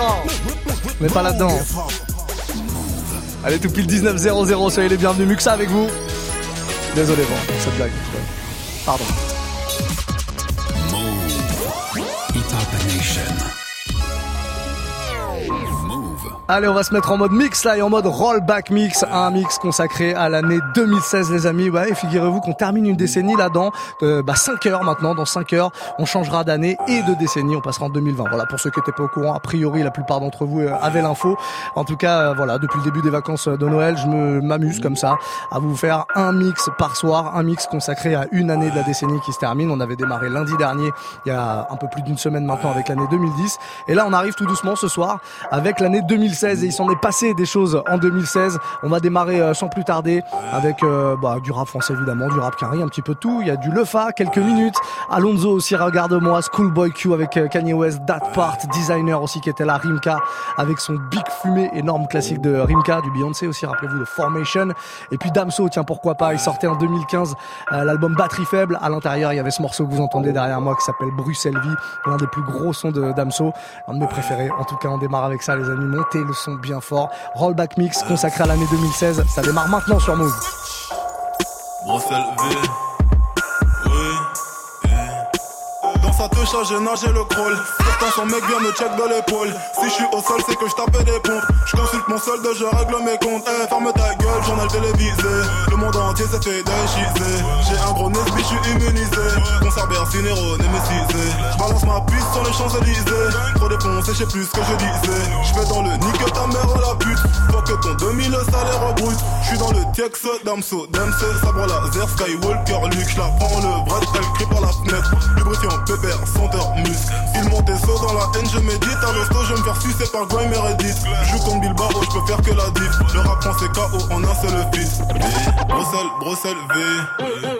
Attends, on n'est pas là-dedans. Allez, tout pile 19-0-0, soyez les bienvenus. Muxa avec vous. Désolé pour cette blague. Pardon. Allez, on va se mettre en mode mix là et en mode rollback mix, un mix consacré à l'année 2016 les amis. Ouais, figurez-vous qu'on termine une décennie là dans euh, bah, 5 heures maintenant, dans 5 heures, on changera d'année et de décennie, on passera en 2020. Voilà, pour ceux qui n'étaient pas au courant, a priori la plupart d'entre vous euh, avaient l'info. En tout cas, euh, voilà, depuis le début des vacances de Noël, je me m'amuse comme ça à vous faire un mix par soir, un mix consacré à une année de la décennie qui se termine. On avait démarré lundi dernier, il y a un peu plus d'une semaine maintenant avec l'année 2010 et là on arrive tout doucement ce soir avec l'année 2016 et il s'en est passé des choses en 2016. On va démarrer euh, sans plus tarder avec euh, bah, du rap français évidemment, du rap carré, un petit peu tout. Il y a du Lefa, quelques minutes. Alonso aussi, regarde-moi. Schoolboy Q avec euh, Kanye West, That Part, Designer aussi qui était là, Rimka avec son Big Fumé, énorme classique de Rimka, du Beyoncé aussi, rappelez-vous de Formation. Et puis Damso, tiens pourquoi pas, il sortait en 2015 l'album Batterie Faible. À l'intérieur, il y avait ce morceau que vous entendez derrière moi qui s'appelle Bruxelles Vie, l'un des plus gros sons de Damso, un de mes préférés. En tout cas, on démarre avec ça les amis, montez le bien fort. Rollback mix consacré à l'année 2016. Ça démarre maintenant sur Move. Touche à j'ai nagé le crawl. Pourtant son mec vient me check de l'épaule. Si je suis au sol, c'est que je tapais des pompes. Je consulte mon solde, je règle mes comptes. Eh, ferme ta gueule, journal télévisé. Le monde entier s'est fait déchiser. J'ai un gros nez, je suis immunisé. Concert Bercinero, némésisé. Je balance ma piste sur les Champs-Élysées. Trop défoncé, je sais plus ce que je disais. Je vais dans le nique ta mère la pute. Faut que ton 2000 salaire brut. Je suis dans le Tex, Damso, Damso, sabre laser, Skywalker, Luke. Je la prends le bras, elle crie par la fenêtre. Lubrifiant pépé senteur muscle. Il monte des sauts dans la haine, je médite. À l'hosto, je me faire sucer par Grime Meredith. Je joue comme Bilbao, je peux faire que la diff. Le rap c'est KO en un seul fils. Bruxelles, Bruxelles V.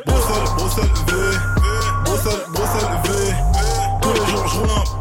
Bruxelles, Bruxelles V. Bruxelles, Bruxelles V. Tous les jours, je roule un.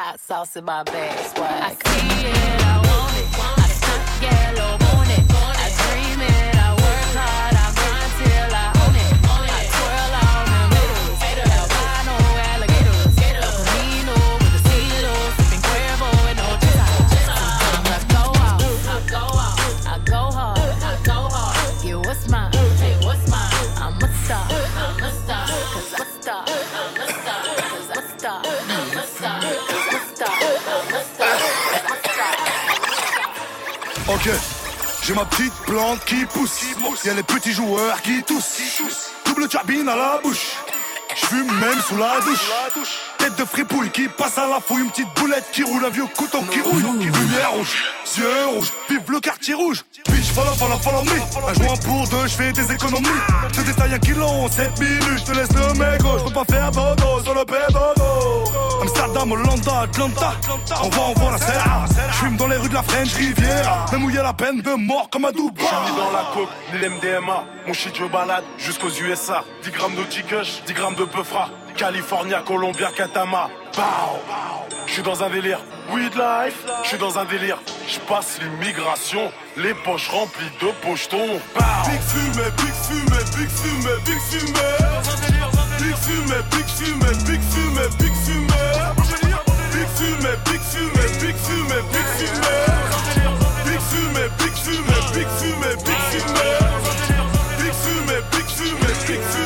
hot sauce in my bag, swag. I see it, I want it. I stunt yellow, Ok, j'ai ma petite plante qui pousse. Y'a les petits joueurs qui toussent. Double cabine à la bouche. J'fume même sous la douche. Tête de fripouille qui passe à la fouille. Une petite boulette qui roule, un vieux couteau qui rouille. Lumière rouge, yeux rouges, vive le quartier rouge. Bitch, follow, follow, follow me. Un joint pour deux, j'fais des économies. Je détaille un kilo en 7 minutes. J'te laisse le mégot, j'peux pas faire dodo sur le pédodo. Amsterdam, Hollanda, Atlanta. On va, on voit la serre. J'fume dans les rues de la French Riviera. Même où y a la peine de mort comme à Dubaï. J'suis dans la coke, l'MDMA. Mon shit, je balade jusqu'aux USA. 10 grammes de Kush, 10 grammes de Peufra. California, Colombia, Katama. Pow J'suis dans un délire. Weed life, j'suis dans un délire. J'passe l'immigration, les poches remplies de pochetons. Big fumée, big fumée, big fumée, big fumée. Big fumée, big fumée, big fumée, big fumée. Big fumée, big fumée, big fumée, big fumée. Big fumée, big fumée, big fumée, big fumée. Big fumée, big fumée, big fumée,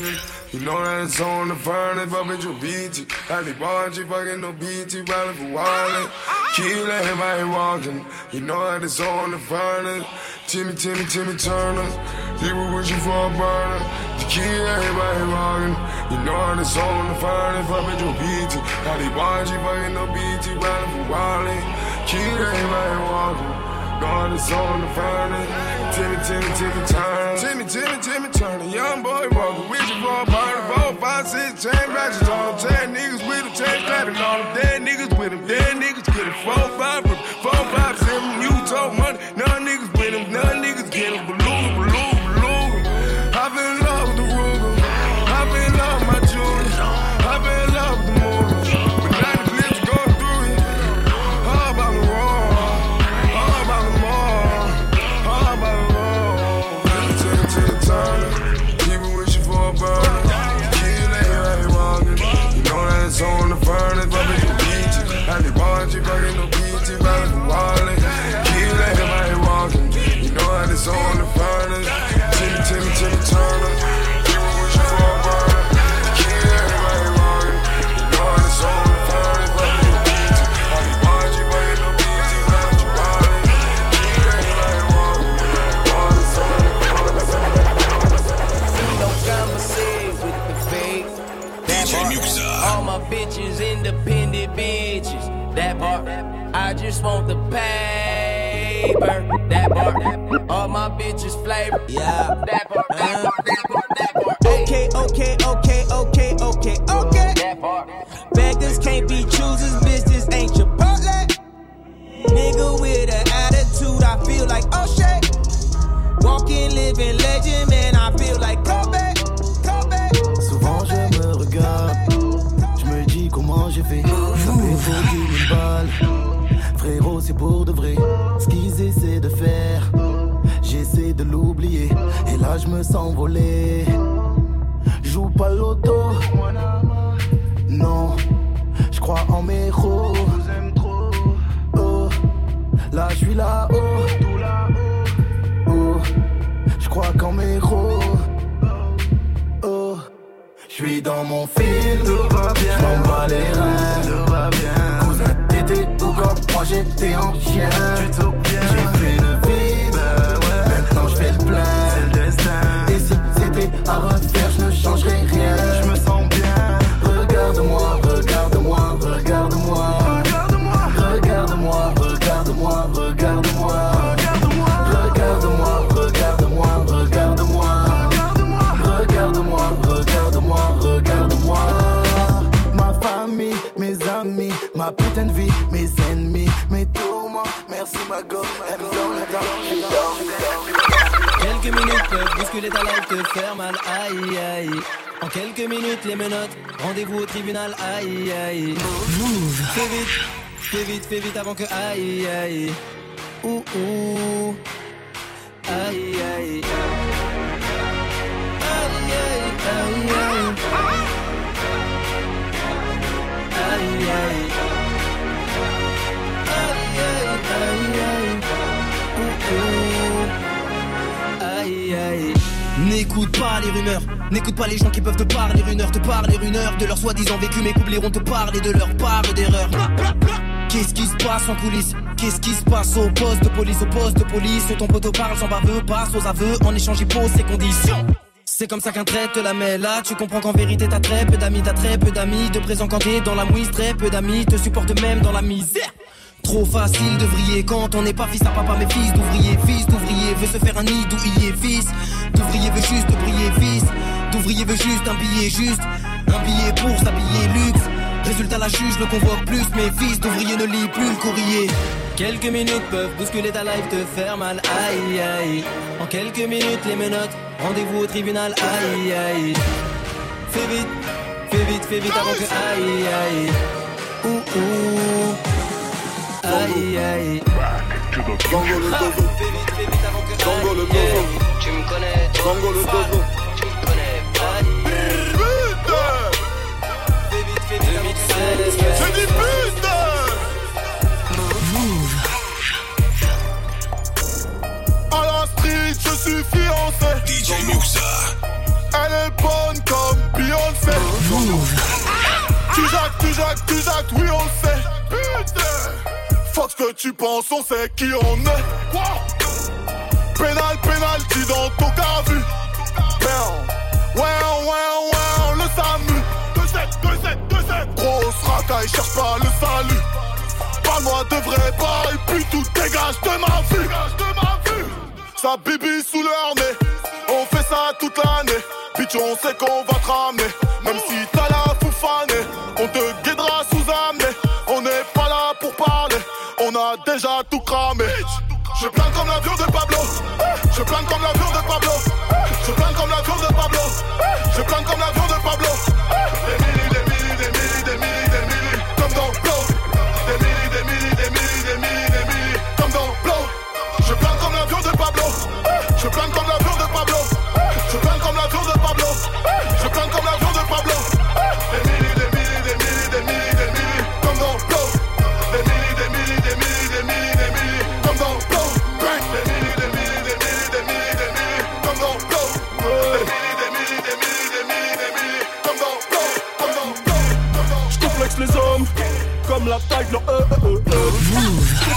like. You know that it's on the furnace, but bitch, you beat it. They want you fucking no beat you, probably for wallet. Kill everybody walking. You know that it's on the furnace. Timmy, Timmy, Timmy Turner. People wish you for a burner. To kill everybody walking. You know that it's on the fire if I bet your BT. How they watch you fucking no BT, riding for Wally. Kid ain't walking. God is on the furnace. Timmy, Timmy, Timmy Turner. Timmy, Timmy, Timmy Turner. Young boy walking with you for a party. Four, five, six, chain ratchets on te faire mal, aïe aïe. En quelques minutes, les menottes, rendez-vous au tribunal, aïe aïe. Move. Fais vite, fais vite, fais vite avant que aïe aïe. Ouh ouh. Aïe aïe. Aïe N'écoute pas les rumeurs, n'écoute pas les gens qui peuvent te parler une heure, te parler une heure de leur soi-disant vécu, mais qu'oublieront te parler de leur part d'erreur. Qu'est-ce qui se passe en coulisses? Qu'est-ce qui se passe au poste de police, au poste de police Ton poteau parle sans baveux, passe aux aveux, en échange il pose ses conditions. C'est comme ça qu'un trait te la met là, tu comprends qu'en vérité t'as très peu d'amis, t'as très peu d'amis, de présent quand t'es dans la mouise, très peu d'amis te supportent même dans la misère. Trop facile de vriller quand on n'est pas fils à papa mais fils d'ouvrier, fils d'ouvrier veut se faire un nid d'ouvrier, fils d'ouvrier veut juste briller, fils d'ouvrier veut juste un billet juste, un billet pour s'habiller luxe. Résultat la juge le convoque plus, mais fils d'ouvrier ne lit plus le courrier. Quelques minutes peuvent bousculer ta life, te faire mal, aïe aïe. En quelques minutes les menottes, rendez-vous au tribunal, aïe aïe. Fais vite, fais vite, fais vite avant que aïe aïe. Ouh ouh. Aïe aïe. Tango le dozo, Fais vite, fais vite avant que Tango le aïe. Tu me connais, Tango le dozo. tu me connais. C'est du putain À la street, je suis fiancé. DJ Muxa. Elle est bonne comme Beyoncé. Tu jacques, tu jacques, tu jacques, oui on le sait. Putain Fuck ce que tu penses, on sait qui on est. Quoi Pénal, pénalty dans ton cas vu. Ouais, ouais, ouais, le SAMU. 2-7, 2-7, 2-7 Grosse racaille, cherche pas le salut. Parle-moi de vrai pas et puis tout dégage de ma vue. Sa bibi sous leur nez On fait ça toute l'année. Bitch on sait qu'on va te ramener. Même si t'as la foufanée On te guidera sous amener déjà tout cramé. Je plane comme l'avion de Pablo. Je plane comme l'avion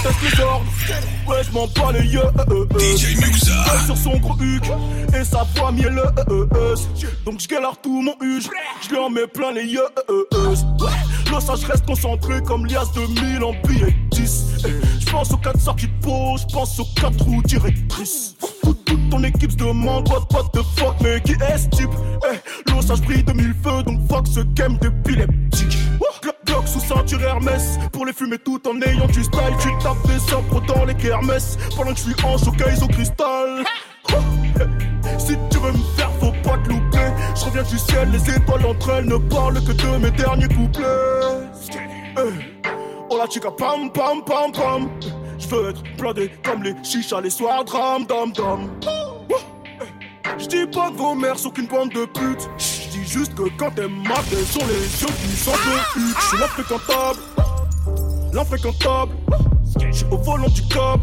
les ouais je m'en bats les yeux euh euh euh. DJ Muxa. Sur son gros huc et sa voix mielle euh. Donc je galère tout mon huge, je lui en mets plein les yeux. Là ça je reste concentré comme lias de mille en billets 10 Je pense aux 4 sorties de peau, je pense aux 4 roues directrices. Toute ton équipe se demande what, what the fuck mais qui est ce type? Eh, L'osage brille de mille feux donc fuck ce game d'épileptique Sous ceinture Hermès. Pour les fumer tout en ayant du style Tu tapes des sabres dans les kermesses. Pendant que je suis en showcase au cristal. Si tu veux me faire faut pas te louper. Je reviens du ciel les étoiles entre elles Ne parlent que de mes derniers couplets. Eh. Oh la chica pam pam pam pam. Je veux être blindé comme les chichas les soirs dram dam dam. Je dis pas que vos mères sont qu'une bande de putes juste que quand t'es maté sur les yeux qui sont de huc. J'suis l'infréquentable, l'infréquentable. J'suis au volant du cop,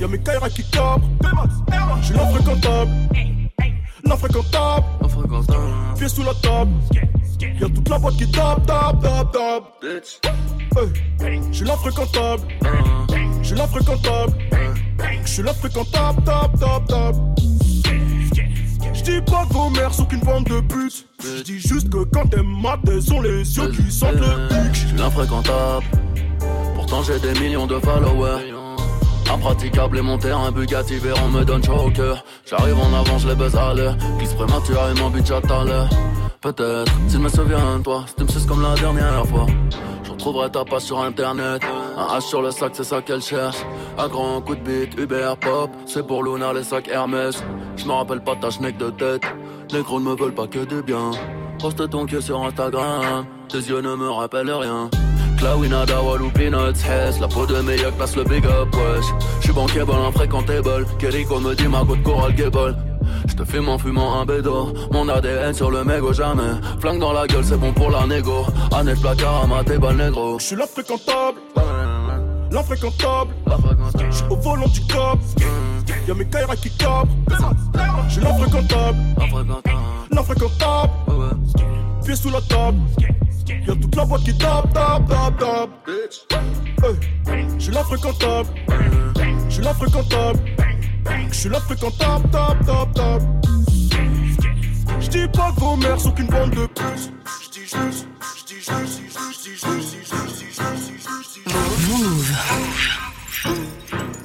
y'a mes Kaira qui cabrent. J'suis l'infréquentable, l'infréquentable. Pieds sous la table, y'a toute la boîte qui tape, tape, tape, tape. J'suis l'infréquentable, j'suis l'infréquentable. J'suis l'infréquentable, tape, tape, tape. J'dis pas que vos mères sont qu'une bande de putes. J'dis juste que quand t'es mat, elles sont les yeux qui sentent le pic. J'suis l'infréquentable. Pourtant j'ai des millions de followers. Impraticable et mon terrain Bugatti on me donne chaud au cœur J'arrive en avant, je les baise à l'heure Glisse prématurément, bitch à l'heure Peut-être, s'il me souvient de toi, si tu me comme la dernière fois Trouverai ta page sur internet. Un H sur le sac, c'est ça qu'elle cherche. Un grand coup de bite, Uber Pop. C'est pour Luna les sacs Hermès. Je me rappelle pas ta schneck de tête. Les gros ne me veulent pas que du bien. Poste ton queue sur Instagram. Tes yeux ne me rappellent rien. Clawina, Walou, Peanuts, Hess La peau de meilleur place le big up, wesh J'suis bankable, infréquentable Keriko me dit ma de Coral Gable je te fume en fumant un bédo. Mon ADN sur le mégot, jamais. Flingue dans la gueule, c'est bon pour la négo. Annette placard à ma bal négro. J'suis l'infréquentable. L'infréquentable. J'suis au volant du cop. Y'a mes Kaira qui cabrent. J'suis l'infréquentable. L'infréquentable. Pieds sous la table. Y'a toute la boîte qui tape, tape, tape, tape. J'suis l'infréquentable. J'suis l'infréquentable. Je suis là fréquentable, top, top, top. Je dis pas mères sont qu'une bande de plus. Je dis juste, je dis juste, je dis juste, je dis juste,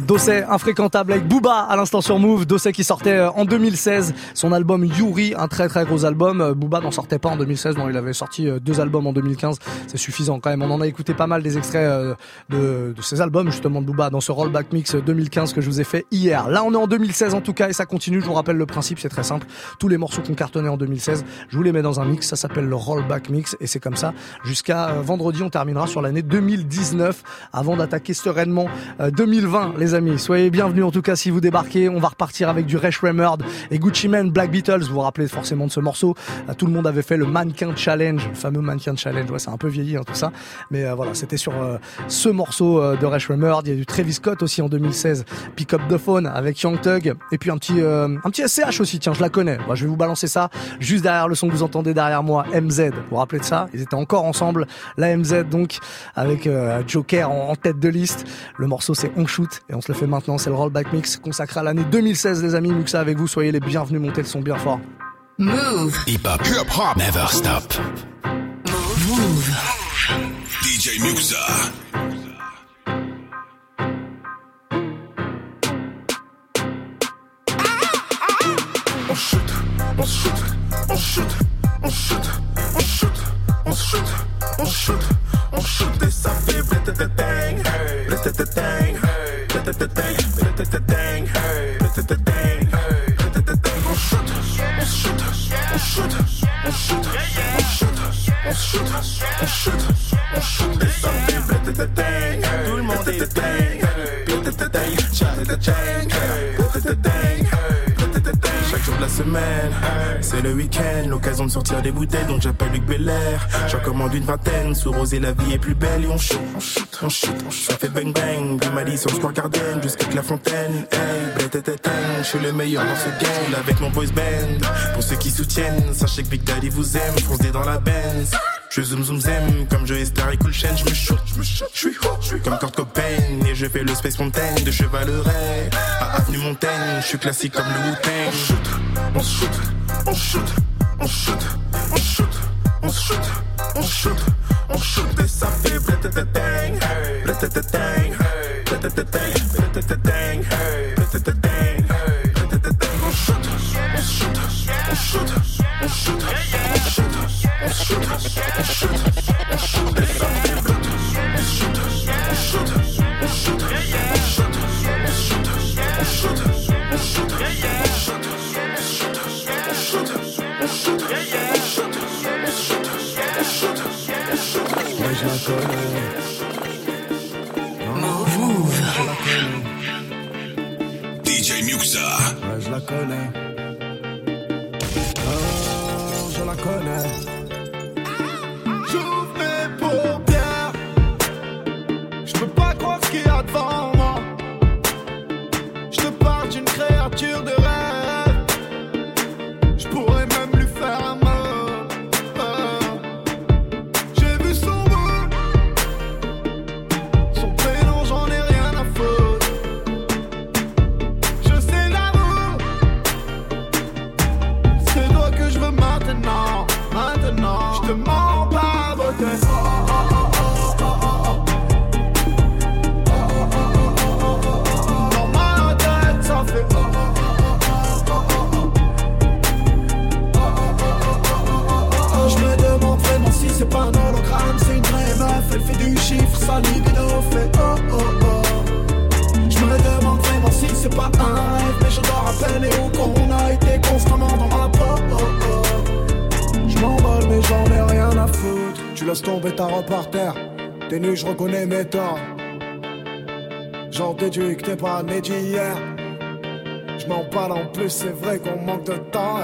Dossé infréquentable avec Booba à l'instant sur Move. Dossé qui sortait euh, en 2016 son album Yuri, un très très gros album. Euh, Booba n'en sortait pas en 2016, non, il avait sorti euh, deux albums en 2015. C'est suffisant quand même. On en a écouté pas mal des extraits de, de ces albums justement de Booba dans ce rollback mix 2015 que je vous ai fait hier. Là, on est en 2016 en tout cas et ça continue. Je vous rappelle le principe, c'est très simple. Tous les morceaux qu'on cartonnait en 2016, je vous les mets dans un mix. Ça s'appelle le rollback mix et c'est comme ça jusqu'à vendredi. On terminera sur l'année 2019 avant d'attaquer sereinement 2020, les amis. Soyez bienvenus en tout cas si vous débarquez. On va repartir avec du Resh Remerd et Gucci Mane, Black Beatles. Vous vous rappelez forcément de ce morceau. Euh, tout le monde avait fait le Mannequin Challenge, le fameux Mannequin Challenge. Ouais, c'est un peu vieilli hein, tout ça, mais euh, voilà, c'était sur euh, ce morceau de Resh Remerd. Il y a du Travis Scott aussi en 2016, Pick Up the Phone avec Young Thug et puis un petit un petit SCH aussi. Tiens, je la connais. Moi, je vais vous balancer ça juste derrière le son que vous entendez derrière moi, MZ. Vous vous rappelez de ça? Ils étaient encore ensemble, la MZ donc avec Joker en, en, tête de liste. Le morceau c'est On Shoot et on se le fait maintenant, c'est le rollback mix consacré à l'année 2016 les amis, Muxa avec vous, soyez les bienvenus, montez le son bien fort. Move. Hip hop. Hip hop. Never stop. Move. DJ Muxa. On shoot, on shoot, on shoot, week-end, l'occasion de sortir des bouteilles, donc j'appelle Luc Belair. J'en commande une vingtaine, sous rosé la vie est plus belle et on shoot, on shoot, on shoot, ça fait bang bang, du Mali sur le square Garden jusqu'à la fontaine. Hey, je suis le meilleur dans ce game avec mon voice band. Pour ceux qui soutiennent, sachez que Big Daddy vous aime, foncez dans la Benz. Je zoom zoom zem, comme je Star et Cool Chain, je me shoot, je me shoot, je suis je suis comme Kurt Cobain, et je fais le Space Mountain de Chevaleret à Avenue Montaigne, je suis classique comme le Wu-Tang. On shoot, on shoot, on shoot, on shoot, on shoot, on shoot, on shoot, et ça fait bling, DJ Muxa. je la connais. Oh, je la connais. Je m'en parle en plus, c'est vrai qu'on manque de temps.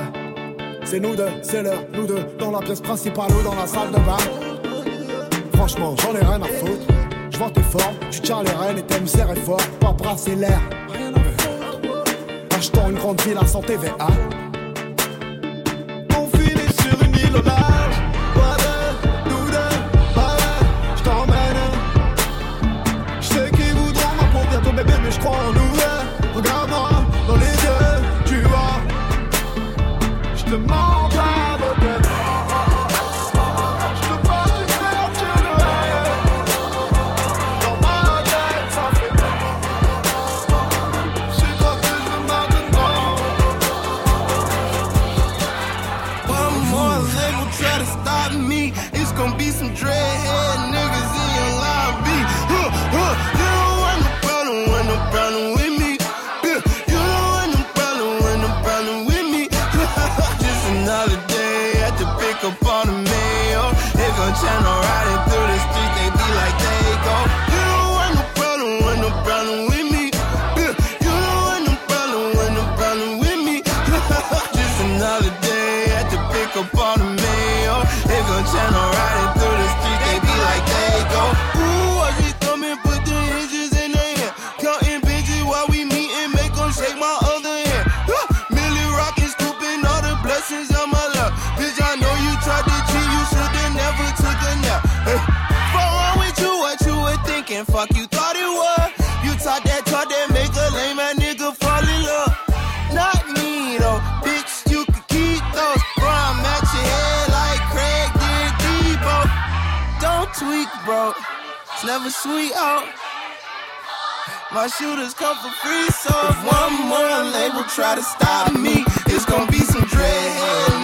C'est nous deux, c'est l'heure, nous deux, dans la pièce principale ou dans la salle de bain. Franchement, j'en ai rien à foutre. Je vois tes formes, tu tiens les rênes et t'aimes serrer fort, pas brasser l'air. Achetons une grande ville à santé TVA. All right. channel riding through the streets, they be like, go. You don't want no problem, want no problem with me. You don't want no problem, want no problem with me. Just another day at the on the mail. They gon' channel riding. we out. Oh. My shooters come for free, so if one more label try to stop me, it's gonna be some dread.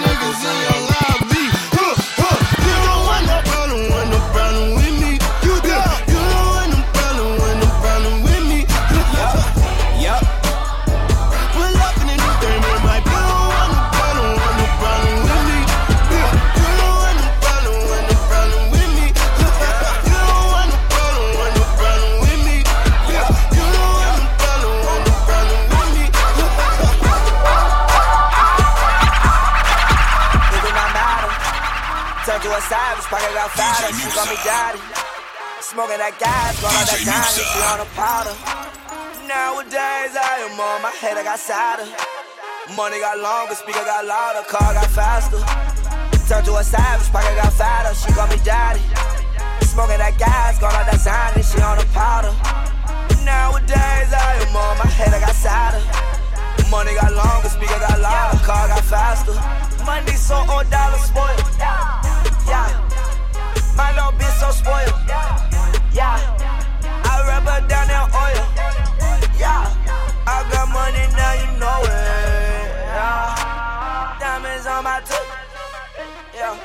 Fucking outside, she call me daddy. Smoking that gas, all that gas, she on a powder. Nowadays, I am on my head, I got sadder. Money got longer, speaker got louder, car got faster. Turned to a savage, pocket got fatter, she call me daddy. Smoking that gas, gone out that sign, she on a powder. Nowadays, I am on my head, I got sadder. Money got longer, speaker got louder, car got faster. Money so old, dollar spoiled. Yeah. My little bitch so spoiled. Yeah, I rub her down in oil. Yeah, I got money now, you know it. Yeah. Diamonds on my tooth. Yeah,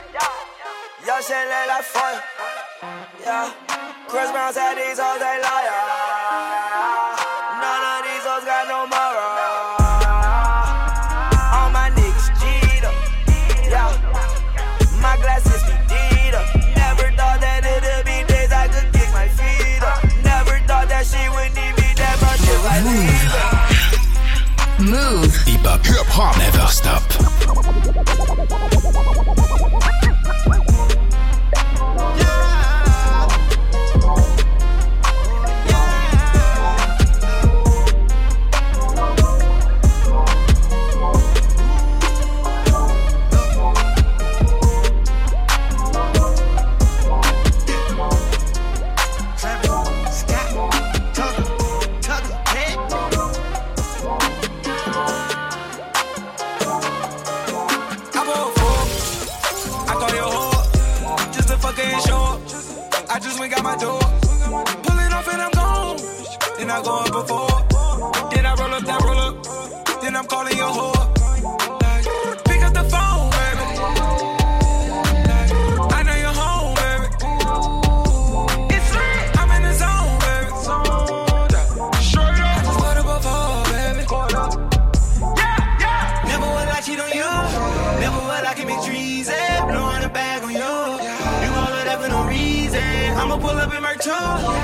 y'all shit lit like fire. Yeah, Chris Brown said these hoes, ain't liar. Hip Hop. Never Stop. my door. Pull it off and I'm gone. Then I go up before. Then I roll up then roll up. Then I'm calling your whore. 아 예.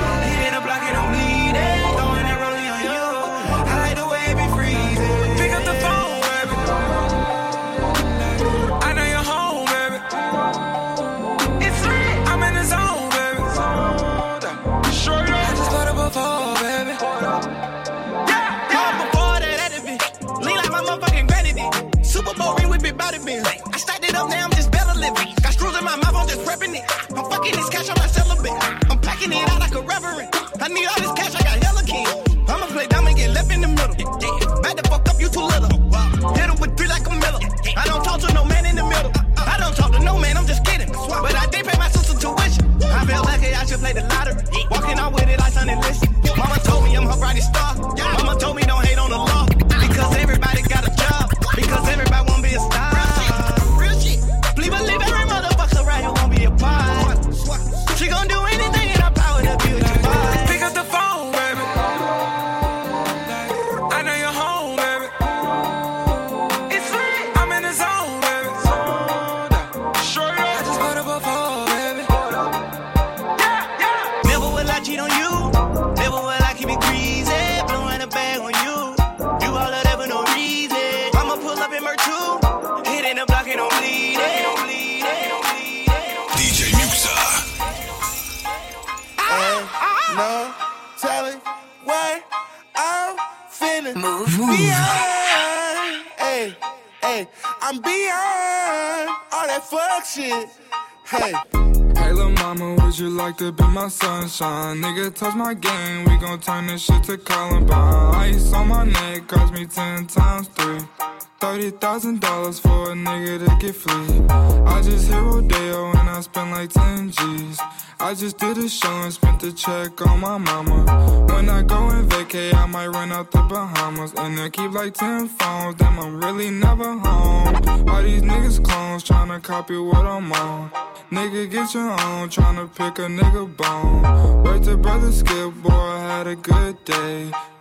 I cheat on you. like to be my sunshine. Nigga, touch my game, we gon' turn this shit to Columbine. Ice on my neck, cost me ten times three. $30,000 for a nigga to get free. I just hit Rodeo and I spent like 10 G's. I just did a show and spent the check on my mama. When I go and vacay, I might run out the Bahamas. And I keep like 10 phones, damn, I'm really never home. All these niggas clones tryna copy what I'm on. Nigga, get your own, tryna pick a nigga bone. Wait to brother Skip, boy, I had a good day.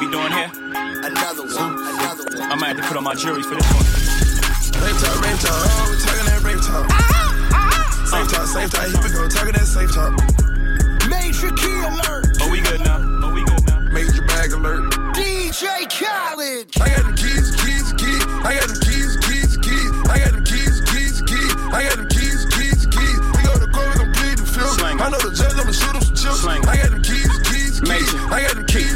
This what we doing here? Another one, another one. I might have to put on my jury for this one. Rape talk, rape talk, oh, we talking that rape talk. Safe talk, safe talk, here we go, talking that safe talk. Major key alert. Oh, we good now. Oh, we good now. Major bag alert. DJ Khaled. I got the keys, keys, keys. I got the keys, keys, keys. I got the keys, keys, keys. I got the keys, keys, keys. We go to court, we gon' plead the film. I know the judge, I'ma shoot him some chips. I got the keys, keys, keys. Major. I got the keys, keys, keys.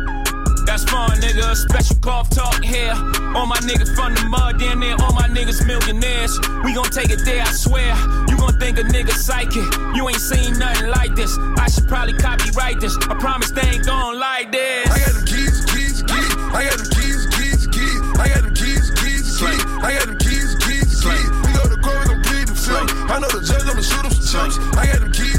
That's fun, nigga. Special cough talk here. All my niggas from the mud, damn near all my niggas millionaires. We gon' take it there, I swear. You gon' think a nigga psychic. You ain't seen nothing like this. I should probably copyright this. I promise they ain't gon' like this. I got them keys, keys, keys. I got them keys, keys, keys. I got them keys, keys, keys. I got them keys, keys, keys. We go to court, we gon' plead the film. I know the judge, I'ma shoot him some chips. I got them keys,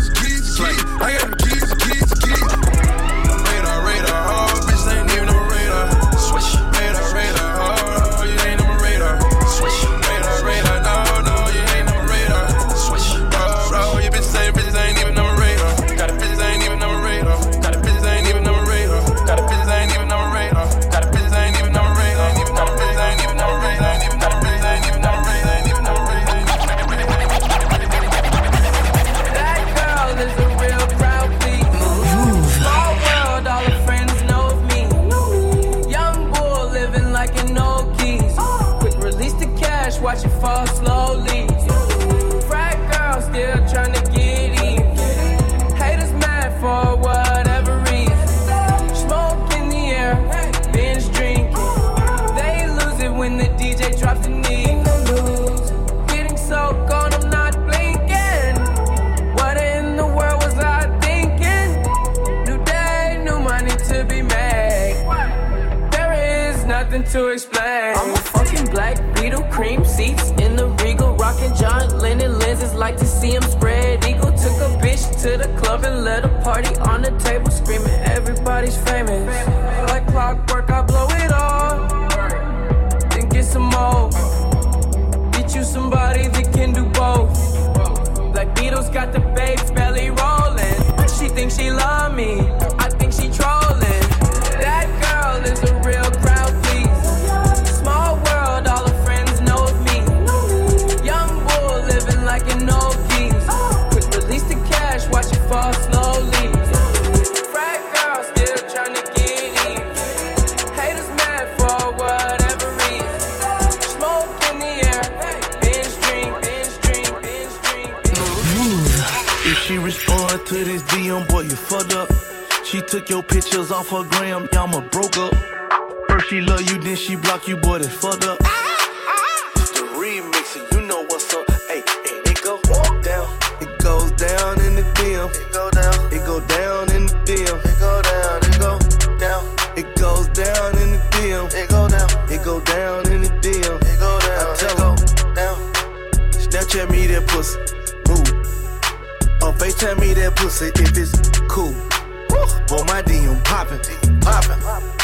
boy, you fucked up. She took your pictures off her gram, y'all broke up. First she love you, then she block you, boy, that's fucked up. FaceTime me that pussy if it's cool. Boy, my DM poppin', poppin'.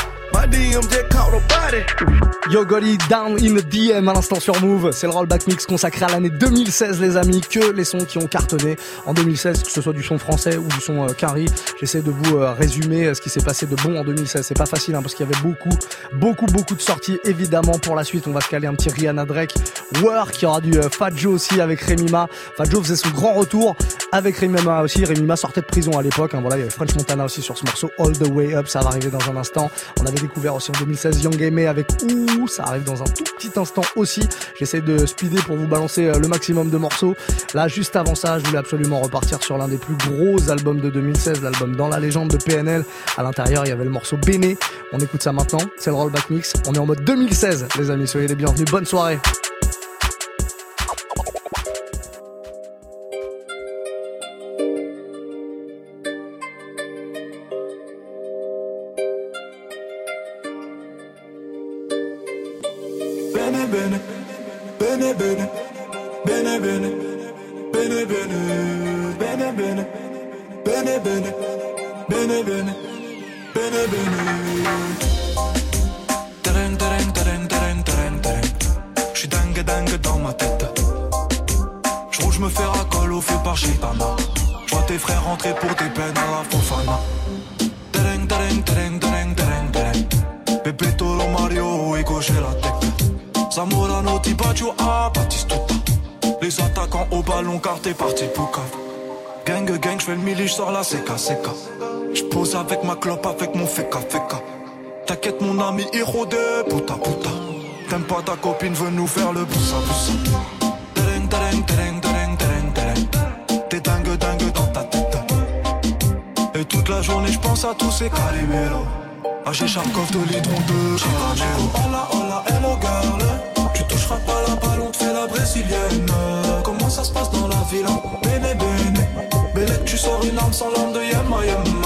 Yo Golly Down in the DM à l'instant sur Move, c'est le rollback mix consacré à l'année 2016 les amis, que les sons qui ont cartonné en 2016, que ce soit du son français ou du son euh, J'essaie de vous euh, résumer euh, ce qui s'est passé de bon en 2016. C'est pas facile hein, parce qu'il y avait beaucoup, beaucoup, beaucoup de sorties. Évidemment pour la suite, on va se caler un petit Rihanna Drake, War qui aura du euh, aussi avec Remima. Fat faisait son grand retour avec Remima aussi. Remima sortait de prison à l'époque. Hein, voilà, il y avait French Montana aussi sur ce morceau All the Way Up. Ça va arriver dans un instant. On avait découvert aussi en 2016 Young Game avec Ouh, ça arrive dans un tout petit instant aussi. J'essaie de speeder pour vous balancer euh, le maximum de morceaux. Là, juste avant ça, je voulais absolument repartir sur l'un des plus gros albums de 2016, l'album Dans la légende de PNL. À l'intérieur, il y avait le morceau Béné. On écoute ça maintenant. C'est le rollback mix. On est en mode 2016, les amis. Soyez les bienvenus. Bonne soirée. Je pose avec ma clope, avec mon feka feka. T'inquiète mon ami héros de puta puta. T'aimes pas ta copine, veut nous faire le boussa boussa. T'es dingue dingue dans ta tête. Et toute la journée je pense à tous ces caliméros. Ah j'ai coffre de l'hydron de Chicago. Hola hola hello girl. Tu toucheras pas la balle, on te fait la brésilienne. Comment ça se passe dans la ville? Bene bene. Belle tu sors une arme sans l'âme de Yama Yama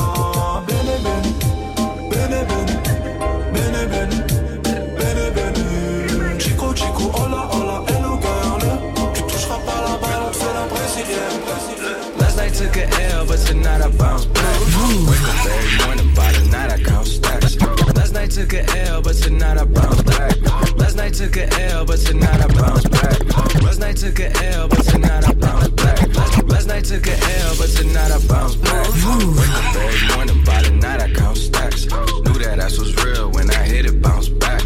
took a L, but tonight I bounce back Wake up every morning, by the night I count stacks Last night took a L, but tonight I bounce back Last night took a L, but tonight I bounce back Last night took a L, but tonight I bounce back Last night took a L, but tonight I bounce back. Wake up every morning, by the night I count stacks. Knew that ass was real when I hit it, bounce back.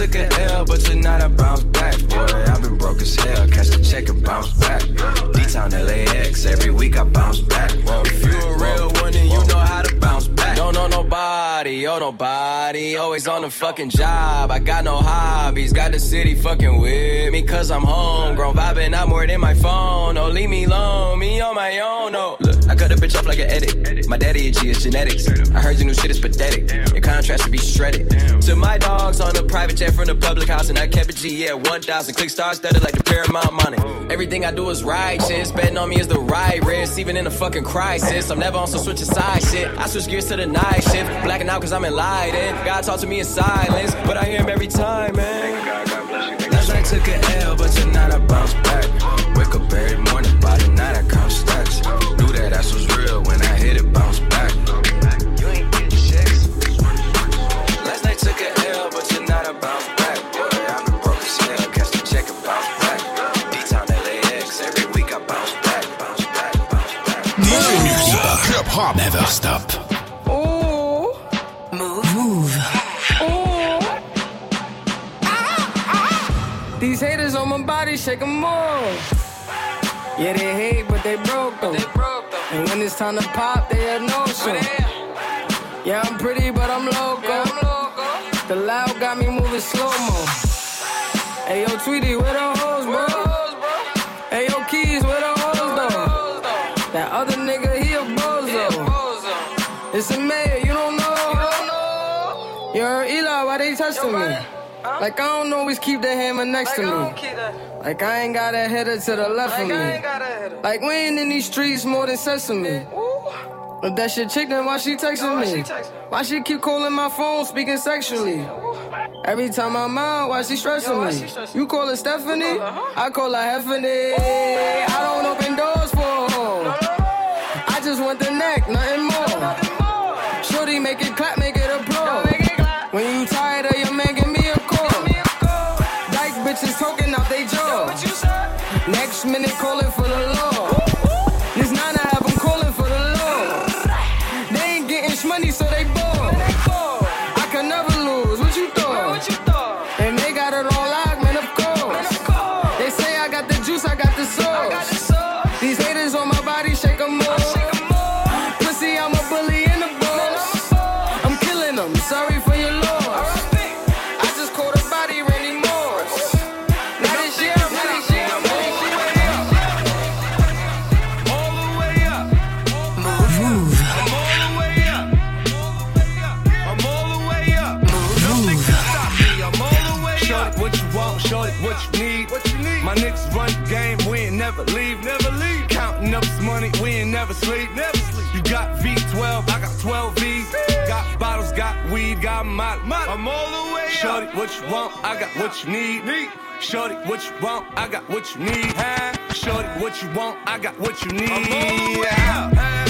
Took a L, but tonight I bounce back. Boy, I've been broke as hell, catch the check and bounce back. D-Town LAX, every week I bounce back. If you a real one, then you know how to bounce back. Don't know nobody, oh nobody, always on the fucking job. I got no hobbies, got the city fucking with me, cause I'm home. Grown vibing, I'm more than my phone. Oh, leave me alone, me on my own, bitch like an edit. My daddy a G is genetics. I heard your new shit is pathetic. Your contrast should be shredded. To my dogs on a private jet from the public house, and I kept a G, yeah, 1,000. Click stars studded like the Paramount money. Everything I do is righteous. Betting on me is the right risk, even in a fucking crisis. I'm never on some switching side shit. I switch gears to the night shift. Blacking out cause I'm enlightened. God talk to me in silence, but I hear him every time, man. Last night took an L, but tonight I bounce back. Wake up every morning, by the night I count stacks. Knew that ass was real when I hit it, bounce back. You ain't getting checks. Last night took an L, but tonight I bounce back. Boy, I've been broke as hell, catch the check and bounce back. D-Town LAX, every week I bounce back, bounce back, bounce back. DJ Muxa, hip hop, never stop. body, shake them off. Yeah, they hate, but they broke though. And when it's time to pop, they have no show. Oh, yeah, I'm pretty, but I'm loco. The loud got me moving slow mo. Hey, yo, Tweety, where the hoes, bro? Hey, yo, Keys, where the hoes, though? That other nigga, he a bozo. It's a mayor, you don't know. Yo, Eli, why they touching me? Like I don't always keep the hammer next to me. Like I ain't got a header to the left of me. Like we ain't in these streets more than sesame. But that shit chick, then why she texting me? Why she keep calling my phone, speaking sexually? Every time I'm out, why she stressing me? You call her Stephanie? I call her Heffany. I don't open doors for her. I just want the neck, nothing Next minute, calling for leave, never leave. Counting up this money, we ain't never sleep, never sleep. You got V12, I got 12 V's. Got bottles, got weed, got molly. I'm all the way up. Shorty, what you want, I got what you need. Shorty, what you want, I got what you need. Shorty, what you want, I got what you need. I'm all the way up. I'm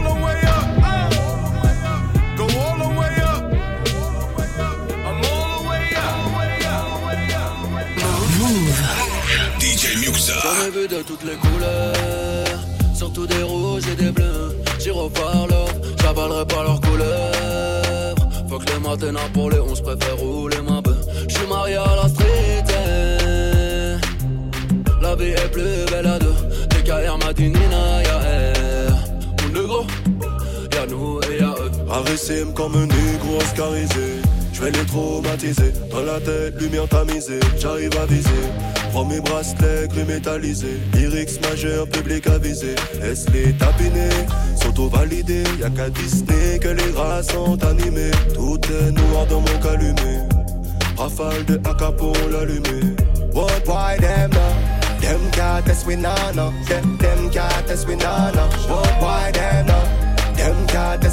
J'en ai vu de toutes les couleurs, surtout des rouges et des bleus. J'y repars l'offre, j'avalerai pas leurs couleurs. Faut que les matins pour les 11 préfère rouler ma bœuf. J'suis marié à la street. eh. La vie est plus belle à deux. DKR m'a dit Nina, y'a R. Mon négro, y'a nous et y'a eux. Arrêtez-moi comme un négro oscarisé. Je vais les traumatiser. Dans la tête, lumière tamisée. J'arrive à viser. Prends mes bracelets gris métallisés. Lyrics majeur, public avisé. Laisse-les tapiner. S'auto-valider? Y'a qu'à Disney que les rats sont animés. Tout est noir dans mon calumet. Rafale de AK pour l'allumer. What why them? Them can't test we nah no. Them them can't test we nah no. What why them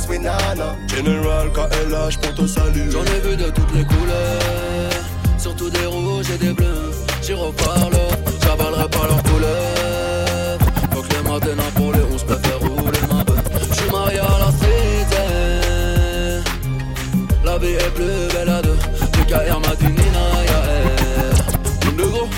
we nah no. Général KLH pour te saluer. J'en ai vu de toutes les couleurs, surtout des rouges et des bleus. J'y repars l'offre, j'avalerai pas leurs couleurs. Faut que les matins pour les 11 préfère rouler ma bœuf. J'suis marié à la eh. La vie est plus belle à deux. DKR m'a dit Nina, y'a R. Mon négro,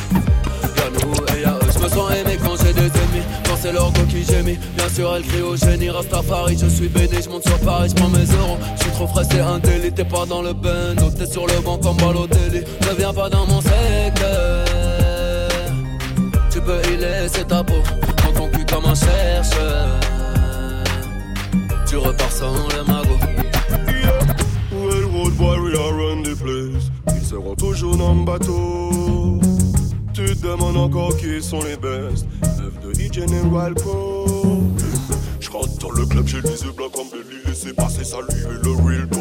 y'a nous et y'a eux. J'me sens aimé quand j'ai des ennemis. Quand c'est leur go qui gémit. Bien sûr, elle crie au génie. Rastafari, je suis béni. J'monte sur Paris, j'prends mes euros. J'suis trop frais, c'est un délit. T'es pas dans le bendo. T'es sur le banc comme Balotelli. Ne viens pas dans mon secteur. Y laisser ta peau. Prends ton cul comme un chercheur. Tu repars sans le magot. Railroad warrior run the place? Ils seront toujours dans le bateau. Tu te demandes encore qui sont les best. Rêve de E-General Pro. Je rentre dans le club, j'ai les yeux blancs comme Belly. Laissez passer saluer le real tone.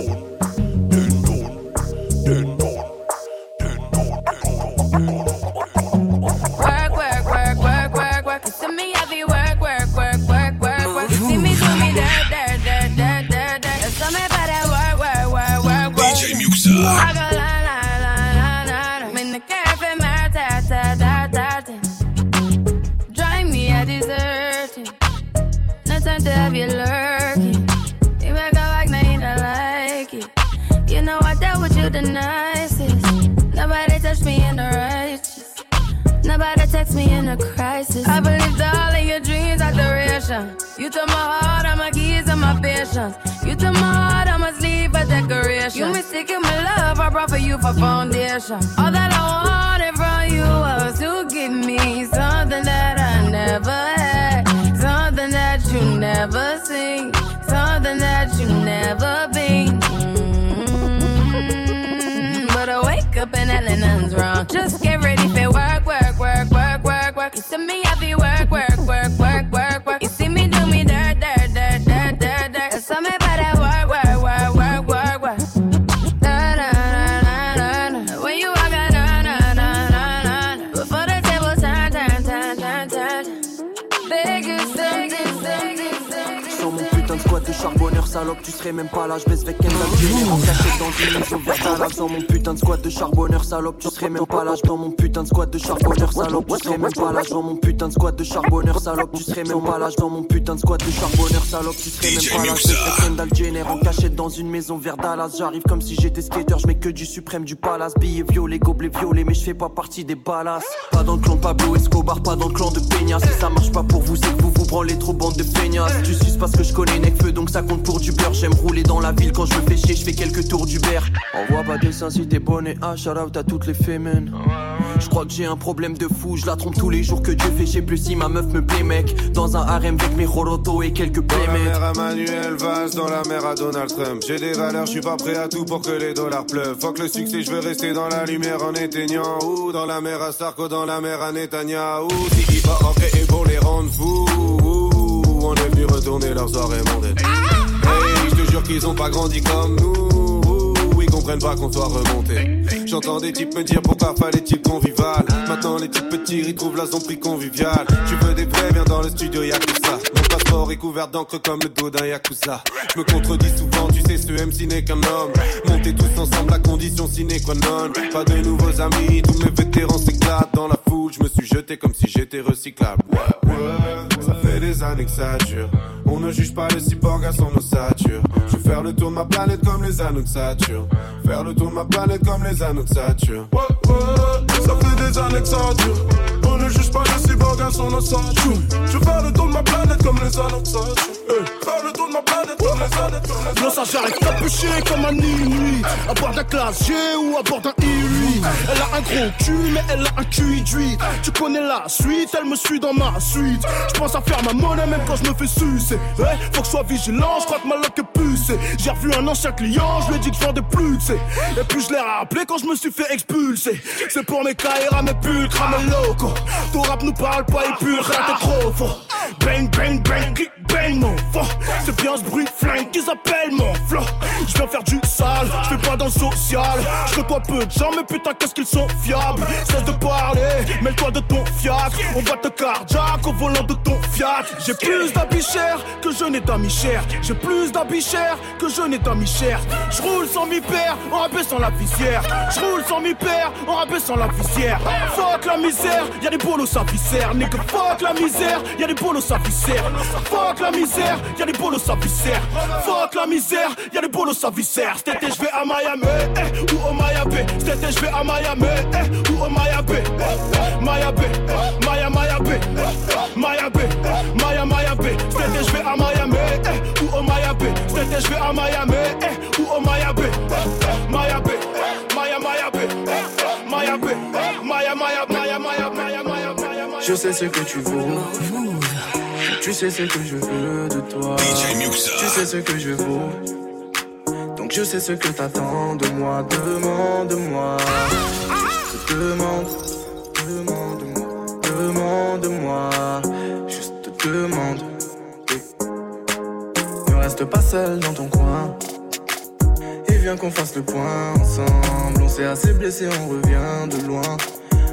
Jackson. serai même pas là, je baisse avec un dans une mise ouverte à l'avant. Mon putain de squad de charbonneur salope, serais même pas là, dans mon putain de squat de charbonneur salope, tu serais même pas là, dans mon putain de squat de charbonneur salope, tu serais même pas là, dans mon putain de squat de charbonneur salope, tu serais même pas là, je Kendall Jenner en cachette dans une maison vers Dallas, j'arrive comme si j'étais skater, je mets que du suprême du palace, billets violets, gobelets violets, mais je fais pas partie des balas. Pas dans le clan de Pablo Escobar, pas dans le clan de Peña, si ça marche pas pour vous, c'est que vous vous branlez trop bande de feignasses. Tu suces parce que je connais Necfeu, donc ça compte pour du beurre. J'aime rouler dans la ville quand je me fais chier, je fais quelques tours d'Uber. Envoie pas des seins si t'es bonnet, ah, shout out à toutes les fémènes. Je crois que j'ai un problème de fou, je la trompe tous les jours que Dieu fait, je sais plus si ma meuf me plaît, mec. Dans un harem avec mes rorotos et quelques Dans la playmates. mer à Manuel Valls, dans la mer à Donald Trump. J'ai des valeurs, je suis pas prêt à tout pour que les dollars pleuvent. Fuck le succès, je veux rester dans la lumière en éteignant. Ou dans la mer à Sarko, dans la mer à Netanyahou. Si il va rentrer et pour les rendre fous. On est venu retourner leurs soirées mondaines. Hey, je te jure qu'ils ont pas grandi comme nous. Comprennent pas qu'on soit remonté. J'entends des types me dire pourquoi fallait-il convivial. Maintenant les types petits ils trouvent la prix convivial. Tu veux des vrais, viens dans le studio, y'a que ça. Mon passeport est couvert d'encre comme le dos d'un yakuza. Je me contredis souvent, tu sais, ce MC n'est qu'un homme. Montez tous ensemble, la condition sine qua non. Pas de nouveaux amis, tous mes vétérans s'éclatent dans la foule. Je me suis jeté comme si j'étais recyclable. Des années que ça dure. On ne juge pas les cyborgs à son ossature. Je vais faire le tour de ma planète comme les anneaux. Faire le tour de ma planète comme les anneaux. Ouais, ouais, ça fait des années que ça dure. On ne juge pas les cyborgs à son ossature. Je vais faire le tour de ma planète comme les anneaux. Hey, faire le tour de ma planète comme les anneaux de Non, ça j'arrête capuché comme un nuit À bord d'un classe G ou à bord d'un I8 Elle a un gros cul mais elle a un QI Tu connais la suite, elle me suit dans ma suite Je pense à faire ma monnaie même quand je me fais sucer. Faut que je sois vigilant, je crois que ma loque est J'ai revu un ancien client, je lui ai dit que je vendais plus sais. Et puis je l'ai rappelé quand je me suis fait expulser. C'est pour mes KRA, mes pulcres, mes locaux. Ton rap nous parle pas, il pue, rien t'es trop faux Bang, bang, bang, click, bang, mon C'est bien ce bruit flingue qu'ils appellent mon flow. Je viens faire du sale, je fais pas dans le social. Je côtoie peu de gens, mais putain qu'est-ce qu'ils sont fiables. Cesse de parler, mêle-toi de ton fiacre On va te cardiaque au volant de ton fiat. J'ai plus d'habits chers que je n'ai d'amis chers. J'ai plus d'habits chers que je n'ai d'amis chers. Je roule sans mi père en rabaissant la visière. Je roule sans mi père en rabaissant la visière. Fuck la misère, y'a des bolos à viscère. Nigga fuck la misère, y'a des bolos à viscère. Fuck la misère, y'a des bolos ça viscère. Fuck la misère, y'a des bolos ça viscère. Cet été je vais à Miami, eh, ou au Mayabé. Cet été je vais à Miami, eh, ou au Mayabé. Mayabé, Maya Mayabé. Mayabé, Maya Mayabé. Cet été je vais à Miami, eh, ou au Mayabé. Cet été je vais à Miami, eh, ou au Mayabé. Mayabé, Maya Mayabé. Mayabé, Maya Maya Maya Maya Maya Maya Maya. Je sais ce que tu veux. Tu sais ce que je veux de toi. Tu sais ce que je vaux. Donc je sais ce que t'attends de moi. Demande-moi. Juste demande. Demande-moi. Demande-moi. Juste demande. Ne reste pas seul dans ton coin. Et viens qu'on fasse le point ensemble. On s'est assez blessé, on revient de loin.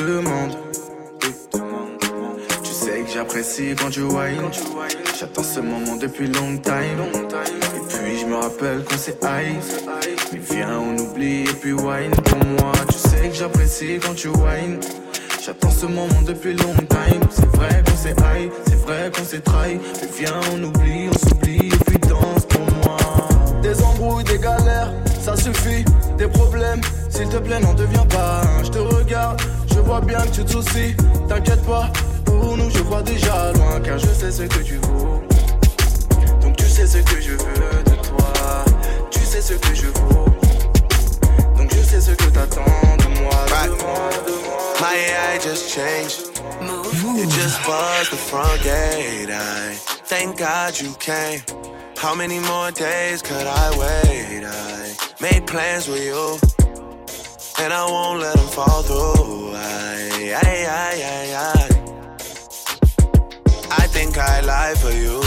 Juste demande. Demande. j'apprécie quand tu whine. J'attends ce moment depuis long time. Et puis je me rappelle qu'on s'est ice. Mais viens, on oublie et puis wine pour moi. Tu sais que j'apprécie quand tu whine. J'attends ce moment depuis long time. C'est vrai qu'on s'est high, c'est vrai qu'on s'est trahi. Mais viens, on oublie, on s'oublie et puis danse pour moi. Des embrouilles, des galères, ça suffit. Des problèmes, s'il te plaît, n'en deviens pas. Je te regarde, je vois bien que tu te soucies. T'inquiète pas, pour nous, je vois déjà loin. Car je sais ce que tu vaux. Donc tu sais ce que je veux de toi. Tu sais ce que je vaux. Donc je sais ce que t'attends de moi, de moi, de moi. My AI just changed. You just buzzed the front gate. I thank God you came. How many more days could I wait? I made plans with you, and I won't let them fall through. I, I, I, I, I. I think I lie for you.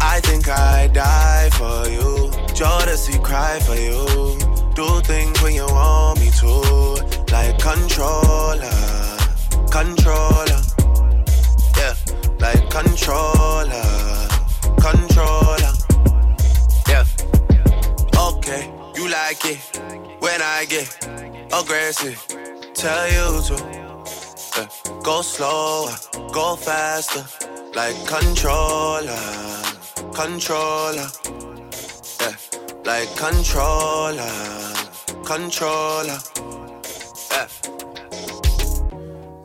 I think I die for you. Jodeci cry for you. Do things when you want me to, like controller, controller, yeah, like controller, controller, yeah. Okay, you like it when I get aggressive. Tell you to yeah. go slower, go faster, like controller, controller, yeah, like controller, controller, yeah.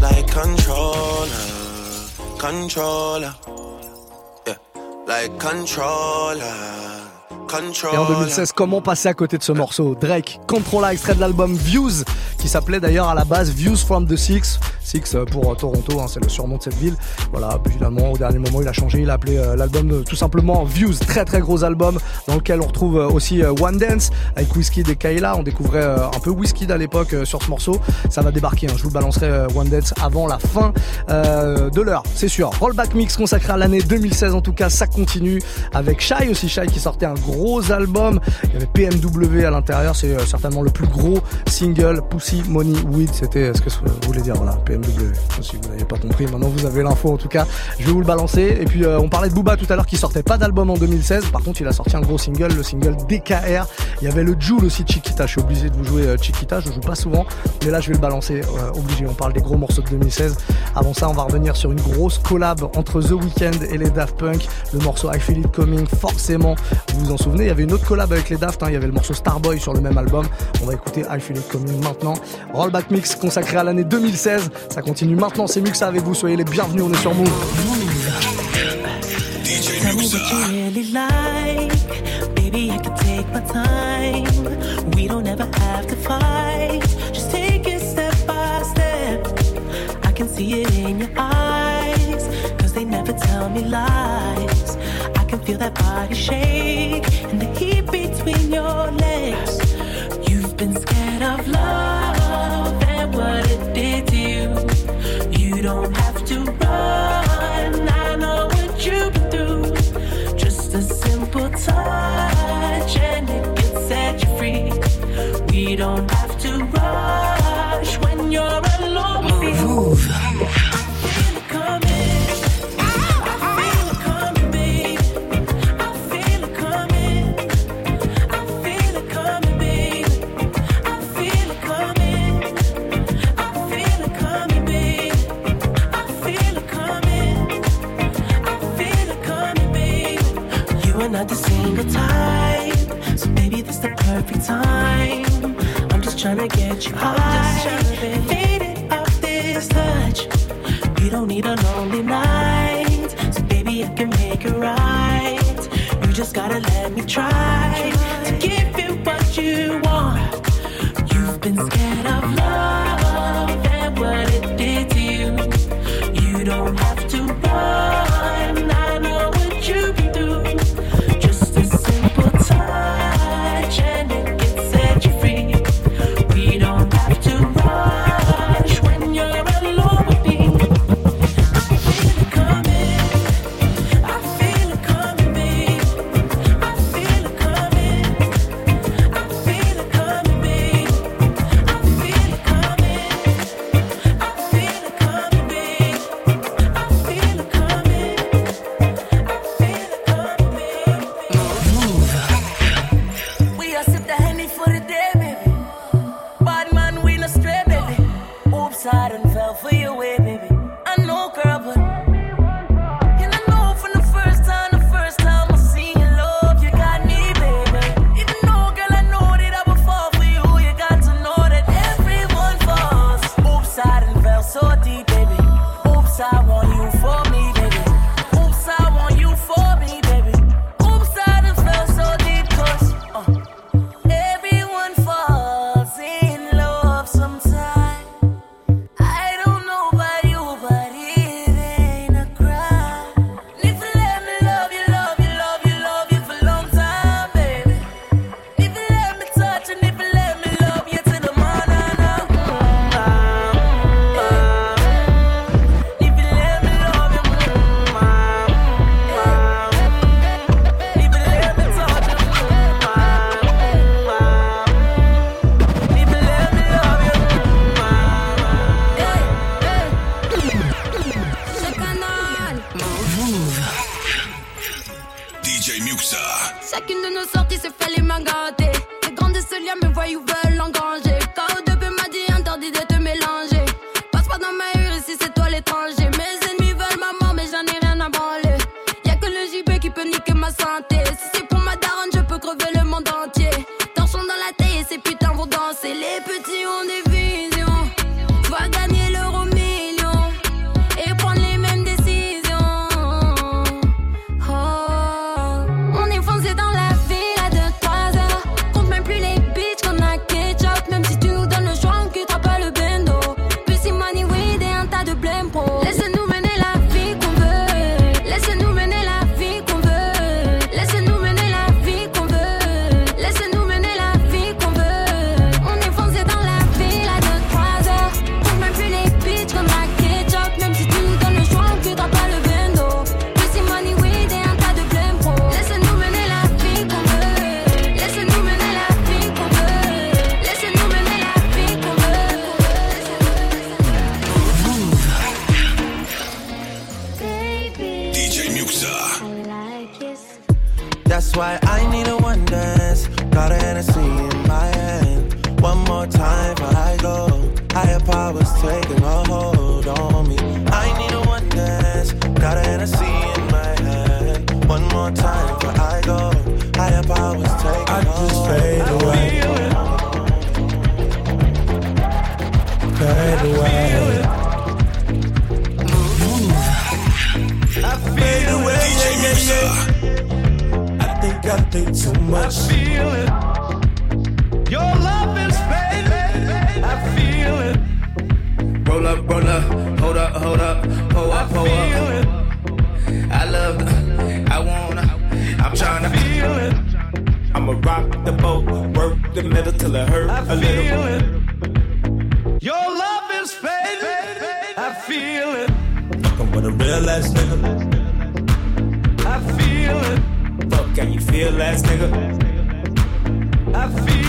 Like controller, controller. Yeah, like controller. Et en 2016, comment passer à côté de ce morceau? Drake, Controlla, extrait de l'album Views, qui s'appelait d'ailleurs à la base Views from the Six. Six euh, pour euh, Toronto, hein, c'est le surnom de cette ville. Voilà, puis finalement, au dernier moment, il a changé, il a appelé euh, l'album tout simplement Views. Très très gros album dans lequel on retrouve aussi One Dance avec Whiskey et Kayla. On découvrait un peu Whiskey à l'époque sur ce morceau. Ça va débarquer, hein. je vous balancerai One Dance avant la fin de l'heure, c'est sûr. Rollback Mix consacré à l'année 2016 en tout cas, ça continue avec Shy aussi, Shy qui sortait un gros gros album. Il y avait PMW à l'intérieur, c'est euh, certainement le plus gros single. Pussy Money Weed, c'était ce que vous voulez dire, voilà, PMW. Si vous n'avez pas compris, maintenant vous avez l'info en tout cas. Je vais vous le balancer. Et puis euh, on parlait de Booba tout à l'heure qui sortait pas d'album en 2016. Par contre, il a sorti un gros single, le single DKR. Il y avait le Joule aussi Chiquita. Je suis obligé de vous jouer euh, Chiquita. Je joue pas souvent, mais là je vais le balancer. obligé. On parle des gros morceaux de 2016. Avant ça, on va revenir sur une grosse collab entre The Weeknd et les Daft Punk. Le morceau I Feel It Coming, forcément, vous en souvenez. Il y avait une autre collab avec les Daft, hein. il y avait le morceau Starboy sur le même album. On va écouter I Feel It Coming maintenant. Rollback Mix consacré à l'année 2016. Ça continue maintenant, c'est Muxa avec vous. Soyez les bienvenus, on est sur Move. See it in your eyes. Cause they never tell me lies. Feel that body shake and the heat between your legs. Just gotta let me try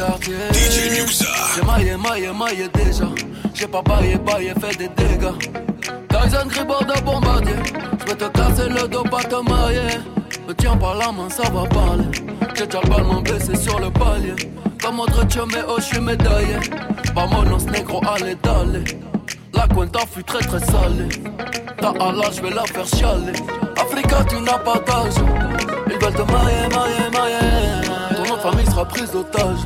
quartier. DJ J'ai maillé, maillé, maillé déjà. J'ai pas baillé, baillé, fait des dégâts. T'as Tyson Gribord de bombardier. J'vais te casser le dos, pas te marier. Me tiens pas la main, ça va parler. J'ai déjà le ballon blessé sur le palier. Comme autre mais oh, j'suis médaillé. Vamonos, négro, allez, d'aller. La cuenta fut très très salée. Ta Allah, j'vais la faire chialer. Africa, tu n'as pas d'argent. Ils veulent te marier, marier, marier. Famille sera prise d'otage.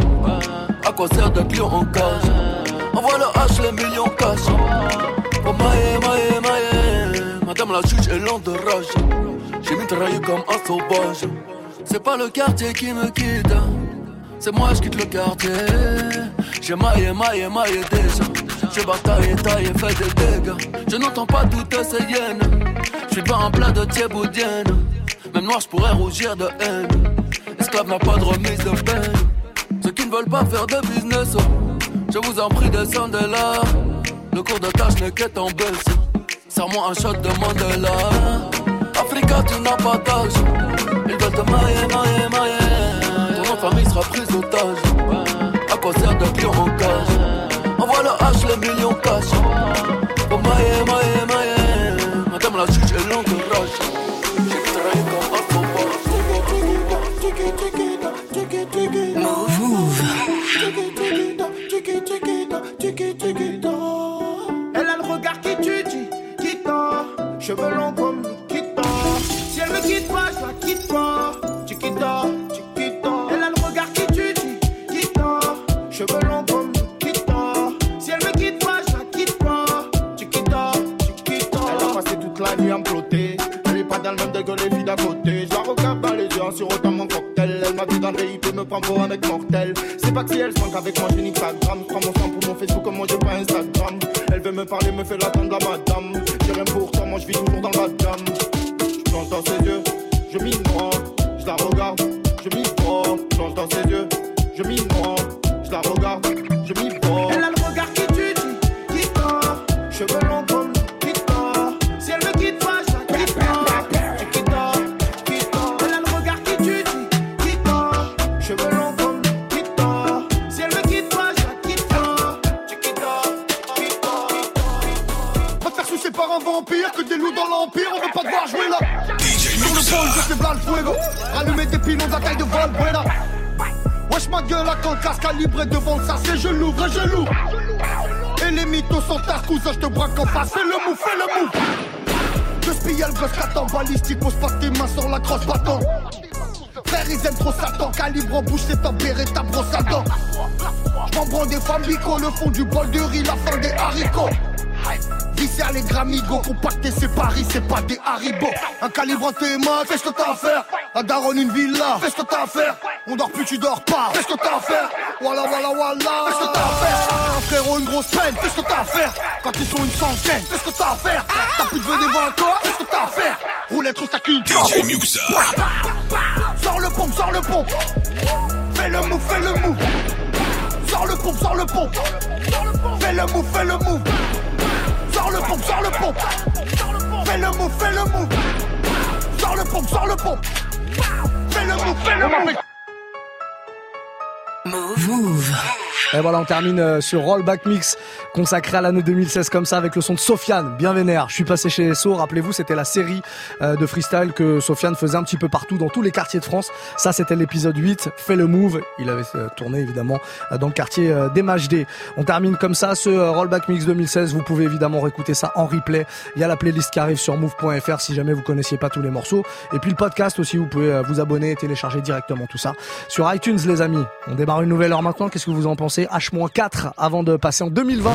À quoi sert de client en cage? Envoie le H, les millions cash. Oh mailler, mailler, mailler. Madame la juge est lente de rage. J'ai mitraillé comme un sauvage. C'est pas le quartier qui me quitte. C'est moi, je quitte le quartier. J'ai maillé, maillé, maillé déjà. J'ai bataillé, taillé, fait des dégâts. Je n'entends pas toutes ces hyènes. Je suis pas un plat de thieboudienne. Même noir, je pourrais rougir de haine. N'a pas de remise de peine. Ceux qui ne veulent pas faire de business, je vous en prie, descendez là. Le cours de tâche n'est qu'être en baisse. Serre-moi un shot de Mandela. Africa, tu n'as pas d'âge. Ils veulent te mailler, mailler, mailler. Ton nom famille sera prise d'otage. À quoi sert de client en cage? Envoie le H, les millions cash. Oh mailler, mailler, mailler. Cheveux longs comme Nikita. Si elle me quitte pas, je la quitte pas. Chiquita, chiquita. Elle a le regard qui tue, qui tord. Cheveux longs comme Nikita. Si elle me quitte pas, je la quitte pas. Chiquita, chiquita. Elle a passé toute la nuit à me. Elle est pas dans le même dégueu les filles d'à côté. Je la regarde les yeux en sirotant mon cocktail. Elle m'a dit dans le VIP, me prend pour un mec mortel. C'est pas que si elle se manque avec moi, je nique prends mon sang pour mon Facebook, comme moi j'ai pas Instagram. Elle veut me parler, me fait l'attendre la madame. J'ai rien pour dans ses yeux, je noie. Je la regarde, je. Je plonge dans ses yeux, je noie. Je la regarde, je vois. Elle a le regard qui tue, qui tord. Cheveux longs calibré devant le c'est je l'ouvre et je l'ouvre. Et les mythos sont ta cousin, je te braque en face, fais le mou, fais le mou. Je spille le gosse qu'attend balistique, pose pas tes mains sur la crosse bâton. Frère, ils aiment trop Satan, calibre en bouche, c'est tempéré ta brosse à dents. J'm'en prends des femmes bico, le fond du bol de riz, la fin des haricots. Vissé à les gramigo, compacté c'est Paris, c'est pas des haribots. Un calibre en tes mains, fais ce que t'as à faire. La daronne une villa, fais ce que t'as à faire. On dort plus, tu dors pas, fais ce que t'as à faire. Voilà, voilà, voilà, fais ce que t'as à faire. Un frérot, une grosse peine, fais ce que t'as à faire. Quand ils sont une centaine, fais ce que t'as à faire. T'as plus de venir voir encore, fais ce que t'as à faire. Roulette culture. DJ Muxa. Sors le pompe, sors le pompe. Fais le move, fais le move. Sors le pompe, sors le pompe. Fais le move, fais le move. Sors le pompe, sors le pompe. Fais le move, fais le move. Sors le pompe, sors le pompe. Fais le move, fais le move. Move. Et voilà, on termine euh, ce rollback mix consacré à l'année 2016 comme ça avec le son de Sofiane, bien vénère. Je suis passé chez SO, rappelez-vous, c'était la série euh, de freestyle que Sofiane faisait un petit peu partout dans tous les quartiers de France. Ça, c'était l'épisode 8, Fais le move. Il avait euh, tourné évidemment euh, dans le quartier euh, d'MHD. On termine comme ça ce euh, rollback mix 2016. Vous pouvez évidemment réécouter ça en replay. Il y a la playlist qui arrive sur move.fr si jamais vous connaissiez pas tous les morceaux. Et puis le podcast aussi, vous pouvez euh, vous abonner et télécharger directement tout ça sur iTunes les amis. On démarre une nouvelle heure maintenant. Qu'est-ce que vous en pensez? H-4 avant de passer en 2020.